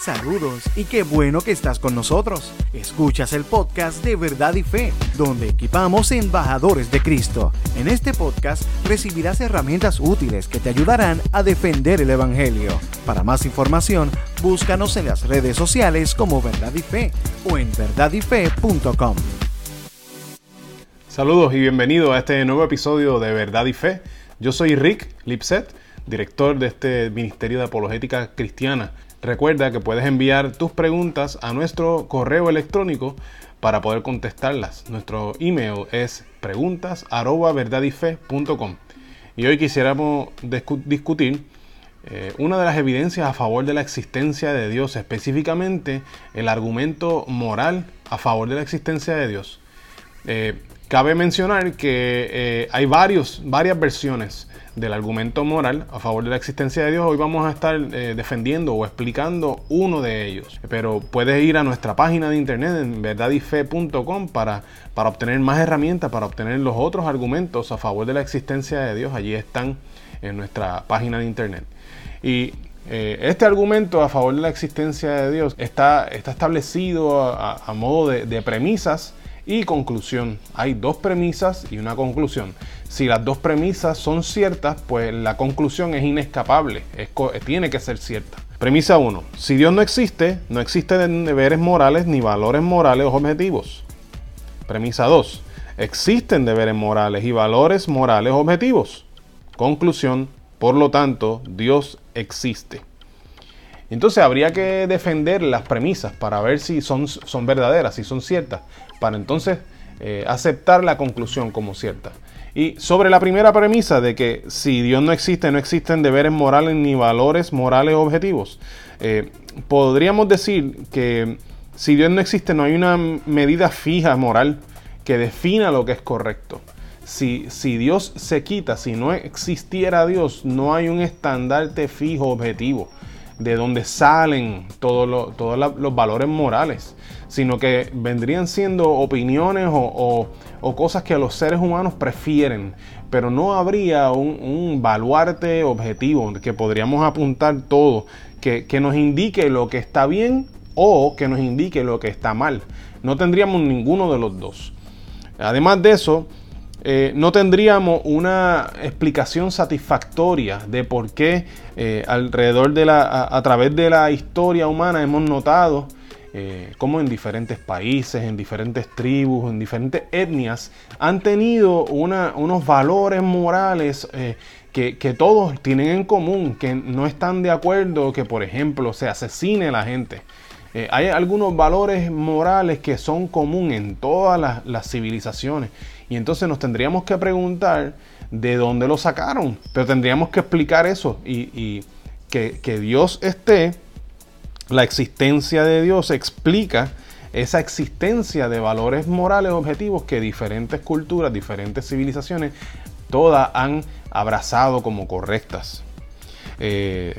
Saludos y qué bueno que estás con nosotros. Escuchas el podcast de Verdad y Fe, donde equipamos embajadores de Cristo. En este podcast recibirás herramientas útiles que te ayudarán a defender el Evangelio. Para más información, búscanos en las redes sociales como Verdad y Fe o en verdadyfe.com. Saludos y bienvenido a este nuevo episodio de Verdad y Fe. Yo soy Rick Lipset, director de este Ministerio de Apologética Cristiana Recuerda que puedes enviar tus preguntas a nuestro correo electrónico para poder contestarlas. Nuestro email es preguntas@verdadife.com. Y hoy quisiéramos discutir eh, una de las evidencias a favor de la existencia de Dios, específicamente el argumento moral a favor de la existencia de Dios. Eh, cabe mencionar que eh, hay varios, varias versiones del argumento moral a favor de la existencia de Dios, hoy vamos a estar eh, defendiendo o explicando uno de ellos. Pero puedes ir a nuestra página de internet en verdadyfe.com para, para obtener más herramientas, para obtener los otros argumentos a favor de la existencia de Dios. Allí están en nuestra página de internet. Y este argumento a favor de la existencia de Dios está, está establecido a, modo de, de premisas y conclusión. Hay dos premisas y una conclusión. Si las dos premisas son ciertas, pues la conclusión es inescapable, tiene que ser cierta. Premisa 1. Si Dios no existe, no existen deberes morales ni valores morales objetivos. Premisa 2. Existen deberes morales y valores morales objetivos. Conclusión. Por lo tanto, Dios existe. Entonces habría que defender las premisas para ver si son, son verdaderas, si son ciertas, para entonces eh, aceptar la conclusión como cierta. Y sobre la primera premisa de que si Dios no existe, no existen deberes morales ni valores morales objetivos, eh, podríamos decir que si Dios no existe, no hay una medida fija moral que defina lo que es correcto. Si, si Dios se quita, si no existiera Dios, no hay un estandarte fijo objetivo de donde salen todos los valores morales, sino que vendrían siendo opiniones o, cosas que los seres humanos prefieren, pero no habría un, baluarte objetivo que podríamos apuntar todo, que nos indique lo que está bien o que nos indique lo que está mal. No tendríamos ninguno de los dos. Además de eso, eh, no tendríamos una explicación satisfactoria de por qué eh, alrededor de la, a, través de la historia humana hemos notado eh, cómo en diferentes países, en diferentes tribus, en diferentes etnias han tenido unos valores morales que, que, todos tienen en común, que no están de acuerdo que, por ejemplo, se asesine a la gente. Hay algunos valores morales que son comunes en todas las civilizaciones y entonces nos tendríamos que preguntar de dónde lo sacaron. Pero tendríamos que explicar eso y, que, Dios esté, la existencia de Dios explica esa existencia de valores morales objetivos que diferentes culturas, diferentes civilizaciones, todas han abrazado como correctas. Eh,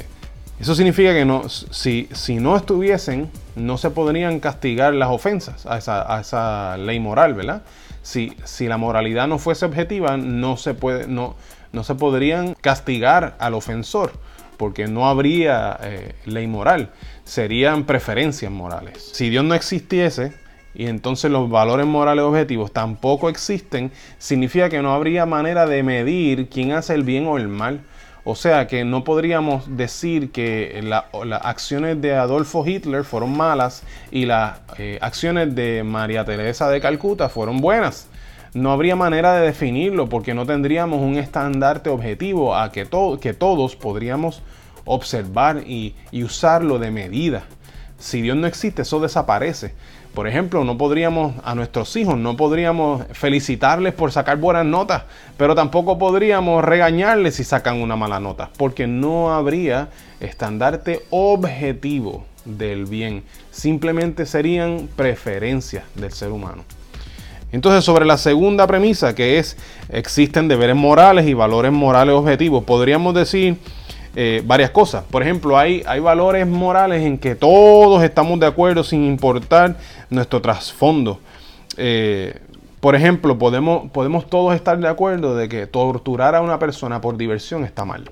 eso significa que no, si, si, no estuviesen, no se podrían castigar las ofensas a esa, a esa ley moral, ¿verdad? si, la moralidad no fuese objetiva, no se, puede, no, no se podrían castigar al ofensor, porque no habría eh, ley moral, serían preferencias morales. Si Dios no existiese, y entonces los valores morales objetivos tampoco existen, significa que no habría manera de medir quién hace el bien o el mal. O sea que no podríamos decir que las acciones de Adolfo Hitler fueron malas y las eh, acciones de María Teresa de Calcuta fueron buenas. No habría manera de definirlo porque no tendríamos un estandarte objetivo a que, que todos podríamos observar y usarlo de medida. Si Dios no existe, eso desaparece. Por ejemplo, no podríamos a nuestros hijos, no podríamos felicitarles por sacar buenas notas, pero tampoco podríamos regañarles si sacan una mala nota, porque no habría estandarte objetivo del bien. Simplemente serían preferencias del ser humano. Entonces, sobre la segunda premisa, que es existen deberes morales y valores morales objetivos, podríamos decir eh, varias cosas. Por ejemplo, hay, hay valores morales en que todos estamos de acuerdo sin importar nuestro trasfondo. Eh, por ejemplo, podemos, podemos todos estar de acuerdo de que torturar a una persona por diversión está mal.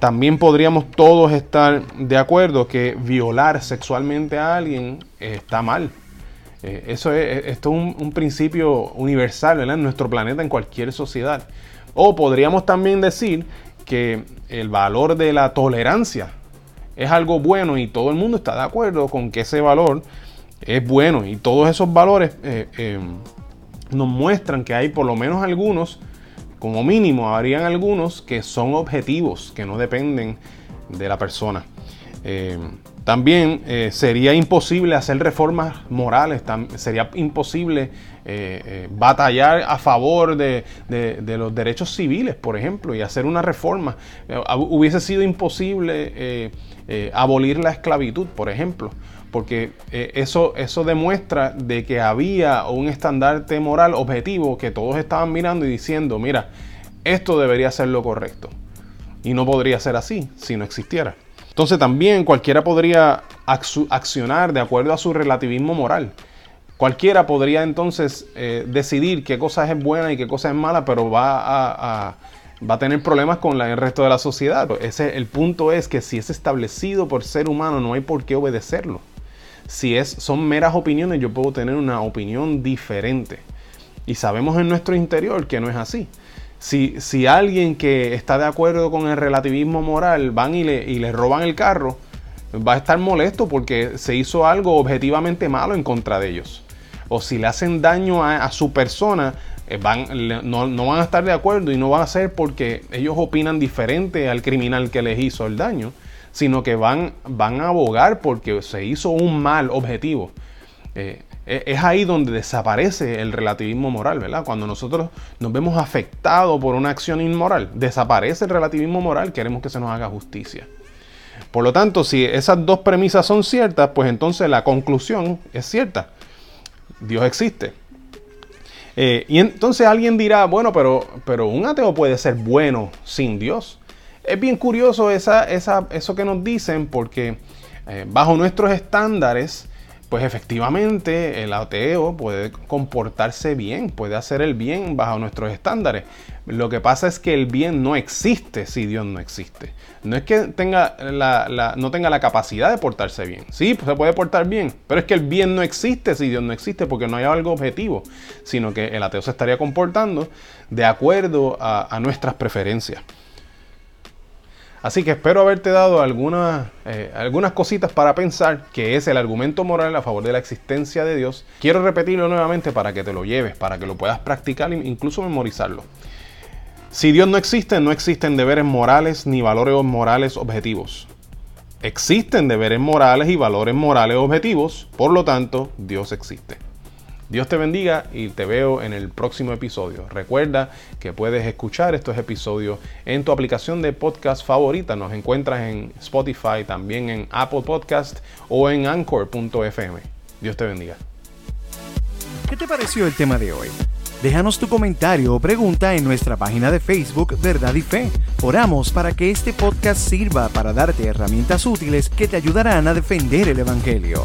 también podríamos todos estar de acuerdo que violar sexualmente a alguien está mal. Eh, eso es, esto es un, principio universal en nuestro planeta, en cualquier sociedad. O podríamos también decir que el valor de la tolerancia es algo bueno y todo el mundo está de acuerdo con que ese valor es bueno y todos esos valores eh, eh, nos muestran que hay por lo menos algunos como mínimo habrían algunos que son objetivos, que no dependen de la persona. Eh, también eh, sería imposible hacer reformas morales, sería imposible eh, batallar a favor de, los derechos civiles, por ejemplo, y hacer una reforma. hubiese sido imposible abolir la esclavitud, por ejemplo porque eso, eso demuestra de que había un estandarte moral objetivo que todos estaban mirando y diciendo, mira, esto debería ser lo correcto. Y no podría ser así si no existiera. Entonces también cualquiera podría accionar de acuerdo a su relativismo moral. Cualquiera podría entonces eh, decidir qué cosa es buena y qué cosa es mala, pero va a, tener problemas con el resto de la sociedad. El punto es que si es establecido por ser humano, no hay por qué obedecerlo si es, son meras opiniones, yo puedo tener una opinión diferente. Y sabemos en nuestro interior que no es así. Si, si alguien que está de acuerdo con el relativismo moral van y le, y roban el carro, va a estar molesto porque se hizo algo objetivamente malo en contra de ellos. O si le hacen daño a, su persona, eh, van, no, no, van a estar de acuerdo y no va a ser porque ellos opinan diferente al criminal que les hizo el daño, sino que van, van a abogar porque se hizo un mal objetivo. Eh, es ahí donde desaparece el relativismo moral, ¿verdad? Cuando nosotros nos vemos afectados por una acción inmoral, desaparece el relativismo moral, queremos que se nos haga justicia. Por lo tanto, si esas dos premisas son ciertas, pues entonces la conclusión es cierta. Dios existe. Eh, y entonces alguien dirá, bueno, pero, pero un ateo puede ser bueno sin Dios. Es bien curioso esa, eso que nos dicen porque eh, bajo nuestros estándares, pues efectivamente el ateo puede comportarse bien, puede hacer el bien bajo nuestros estándares. Lo que pasa es que el bien no existe si Dios no existe. No es que tenga la, no tenga la capacidad de portarse bien. Sí, se puede portar bien, pero es que el bien no existe si Dios no existe porque no hay algo objetivo, sino que el ateo se estaría comportando de acuerdo a nuestras preferencias. Así que espero haberte dado algunas, eh, algunas cositas para pensar, que es el argumento moral a favor de la existencia de Dios. Quiero repetirlo nuevamente para que te lo lleves, para que lo puedas practicar e incluso memorizarlo. Si Dios no existe, no existen deberes morales ni valores morales objetivos. Existen deberes morales y valores morales objetivos, por lo tanto, Dios existe. Dios te bendiga y te veo en el próximo episodio. Recuerda que puedes escuchar estos episodios en tu aplicación de podcast favorita. Nos encuentras en Spotify, también en Apple Podcast o en anchor.fm. Dios te bendiga. ¿Qué te pareció el tema de hoy? Déjanos tu comentario o pregunta en nuestra página de Facebook Verdad y Fe. Oramos para que este podcast sirva para darte herramientas útiles que te ayudarán a defender el Evangelio.